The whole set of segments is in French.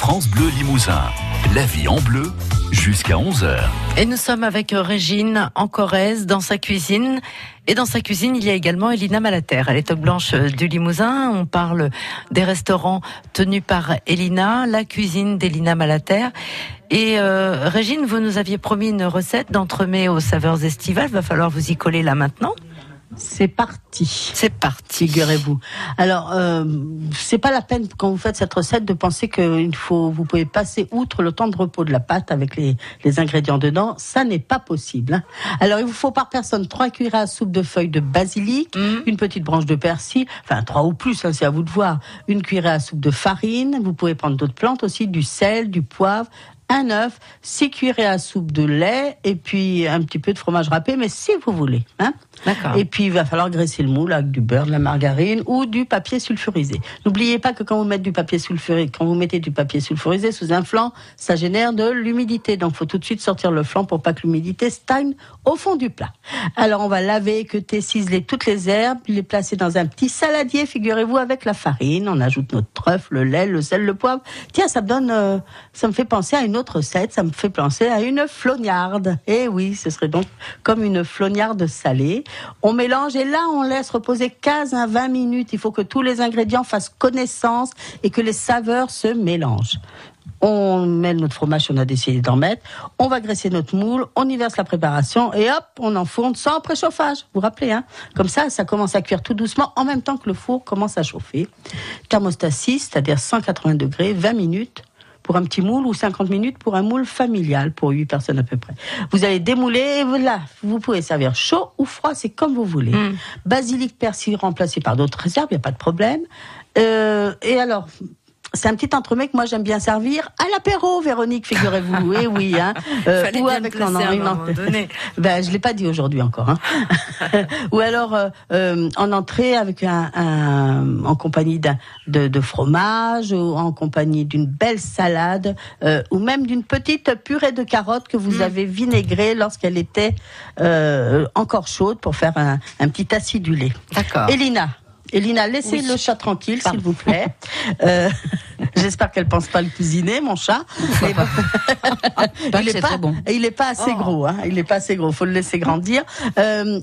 France Bleu Limousin. La vie en bleu jusqu'à 11h. Et nous sommes avec Régine en Corrèze dans sa cuisine. Et dans sa cuisine, il y a également Elina Malater. Elle est blanche du Limousin. On parle des restaurants tenus par Elina, la cuisine d'Elina Malater. Et euh, Régine, vous nous aviez promis une recette d'entremets aux saveurs estivales. Va falloir vous y coller là maintenant. C'est parti. C'est parti. Figurez-vous. Alors, euh, c'est pas la peine quand vous faites cette recette de penser qu'il faut, vous pouvez passer outre le temps de repos de la pâte avec les, les ingrédients dedans. Ça n'est pas possible. Hein. Alors, il vous faut par personne trois cuillères à soupe de feuilles de basilic, Mmh. une petite branche de persil, enfin trois ou plus, hein, c'est à vous de voir. Une cuillère à soupe de farine. Vous pouvez prendre d'autres plantes aussi, du sel, du poivre. Un œuf, six cuillères à soupe de lait et puis un petit peu de fromage râpé, mais si vous voulez. Hein. D'accord. Et puis il va falloir graisser le moule avec du beurre, de la margarine ou du papier sulfurisé. N'oubliez pas que quand vous mettez du papier sulfurisé, quand vous mettez du papier sulfurisé sous un flanc, ça génère de l'humidité. Donc faut tout de suite sortir le flanc pour pas que l'humidité stagne au fond du plat. Alors on va laver, équeuter, ciseler toutes les herbes, les placer dans un petit saladier, figurez-vous, avec la farine. On ajoute notre trèfle, le lait, le sel, le poivre. Tiens, ça me donne, euh, ça me fait penser à une autre recette. Ça me fait penser à une flognarde. Eh oui, ce serait donc comme une flognarde salée. On mélange et là, on laisse reposer 15 à 20 minutes. Il faut que tous les ingrédients fassent connaissance et que les saveurs se mélangent. On met notre fromage on a décidé d'en mettre. On va graisser notre moule. On y verse la préparation et hop, on enfourne sans préchauffage. Vous vous rappelez, hein? Comme ça, ça commence à cuire tout doucement en même temps que le four commence à chauffer. Thermostat 6, c'est-à-dire 180 degrés, 20 minutes pour un petit moule ou 50 minutes pour un moule familial pour 8 personnes à peu près. Vous allez démouler et voilà, vous pouvez servir chaud ou froid, c'est comme vous voulez. Mm. Basilic, persil remplacé par d'autres réserves, il n'y a pas de problème. Euh, et alors, c'est un petit entremets que moi j'aime bien servir à l'apéro, Véronique, figurez-vous. oui, oui. Hein. Euh, ou avec à un une donné. ben, je l'ai pas dit aujourd'hui encore. Hein. ou alors euh, euh, en entrée avec un, un- en compagnie d'un de, de fromage ou en compagnie d'une belle salade euh, ou même d'une petite purée de carottes que vous Mm. avez vinaigrée lorsqu'elle était euh, encore chaude pour faire un, un petit acidulé. D'accord. Elina. Elina, laissez Oui. le chat tranquille, s'il vous plaît. Euh, J'espère qu'elle pense pas le cuisiner, mon chat. Mais bon. Pas il que est c'est pas, très bon. il est pas assez Oh. gros. Hein. Il est pas assez gros. Faut le laisser grandir. Euh,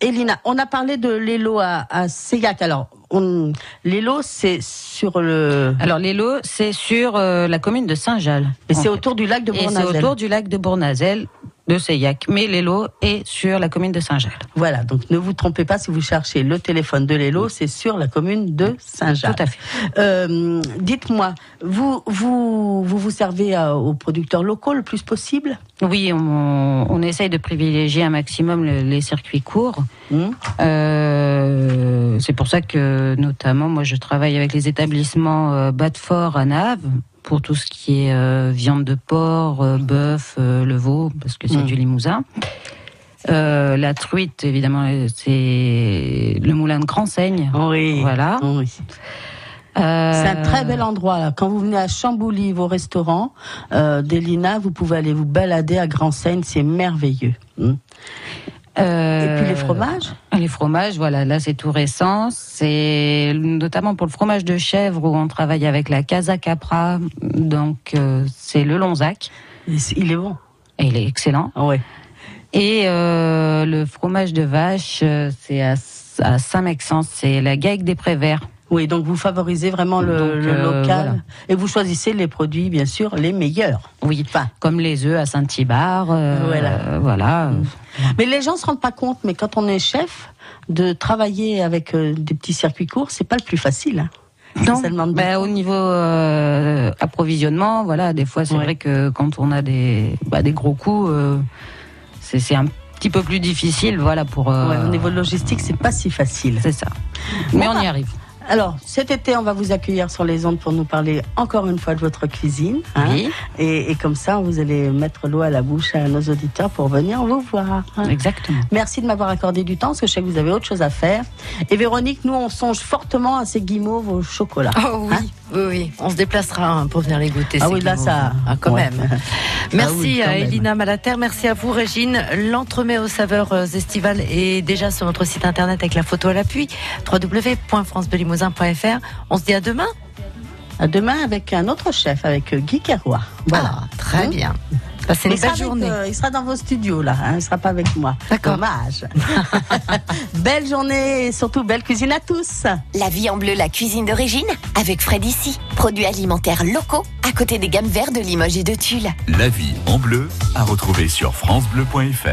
Elina, on a parlé de l'élo à, à Seyac. Alors, on, l'élo, c'est sur le, Alors l'élo, c'est sur euh, la commune de Saint-Jalles. et c'est autour du lac de Et c'est Bournazel. autour du lac de Bournazel, de Seillac. Mais l'élo est sur la commune de Saint-Jalles. Voilà. Donc, ne vous trompez pas si vous cherchez le téléphone de l'élo, c'est sur la commune de Saint-Jacques. Tout à fait. Euh, Dites-moi, vous, vous, vous vous servez à- aux producteurs locaux le plus possible? Oui, on, on essaye de privilégier un maximum le- les circuits courts. Hmm Euh, c'est pour ça que, notamment, moi, je travaille avec les établissements euh, Batfort à Naves pour tout ce qui est euh, viande de porc, euh, bœuf, euh, le veau, parce que c'est Mm. du limousin. La truite, évidemment, c'est le moulin de Grand Seigne. Oui. Voilà. Oui. C'est un très bel endroit. Là. Quand vous venez à Chambouly, vos restaurants euh, d'Elina, vous pouvez aller vous balader à Grand Seine, c'est merveilleux. Hmm. Euh, Et puis les fromages Les fromages, voilà, là c'est tout récent. C'est notamment pour le fromage de chèvre où on travaille avec la Casa Capra, donc euh, c'est le Lonzac, Il est bon. et il est excellent. Ah ouais. Et euh, le fromage de vache, euh, c'est à, à Saint-Maxence, c'est la Gague des Préverts. Oui, donc vous favorisez vraiment le, Donc, le euh, local voilà. et vous choisissez les produits, bien sûr, les meilleurs. Oui, Enfin, comme les œufs à Saint-Thibard. euh, Voilà. voilà. Mais les gens se rendent pas compte, mais quand on est chef, de travailler avec euh, des petits circuits courts, c'est pas le plus facile. hein. Non, bah, beaucoup. au niveau euh, approvisionnement, voilà, des fois c'est Ouais. vrai que quand on a des, bah, des gros coups, euh, c'est un petit peu plus difficile, voilà, pour. euh, Ouais, au niveau logistique, c'est pas si facile. C'est ça. Mais on y arrive. Alors, cet été, on va vous accueillir sur les ondes pour nous parler encore une fois de votre cuisine. hein. Oui, Et, et comme ça, vous allez mettre l'eau à la bouche à nos auditeurs pour venir vous voir. hein. exactement. Merci de m'avoir accordé du temps, parce que je sais que vous avez autre chose à faire. Et Véronique, nous, on songe fortement à ces guimauves au chocolat. Oh oui, oui, oui. On se déplacera hein, pour venir les goûter. Ah oui, là, ça- Ah, quand ouais. même. Merci Ah oui, quand à même. Elina Malater. Merci à vous, Régine. L'entremet aux saveurs euh, estivales est déjà sur notre site internet avec la photo à l'appui. www.francebelimousin.fr. On se dit à demain. À demain avec un autre chef, avec euh, Guy Keroy. Voilà. Ah, très Hein bien. Une belle avec, journée. euh, il sera dans vos studios là, hein, il sera pas avec moi. D'accord. Dommage. belle journée et surtout belle cuisine à tous. La vie en bleu, la cuisine d'origine, avec Fred ici. Produits alimentaires locaux, à côté des gammes vertes de Limoges et de Tulle. La vie en bleu à retrouver sur francebleu.fr.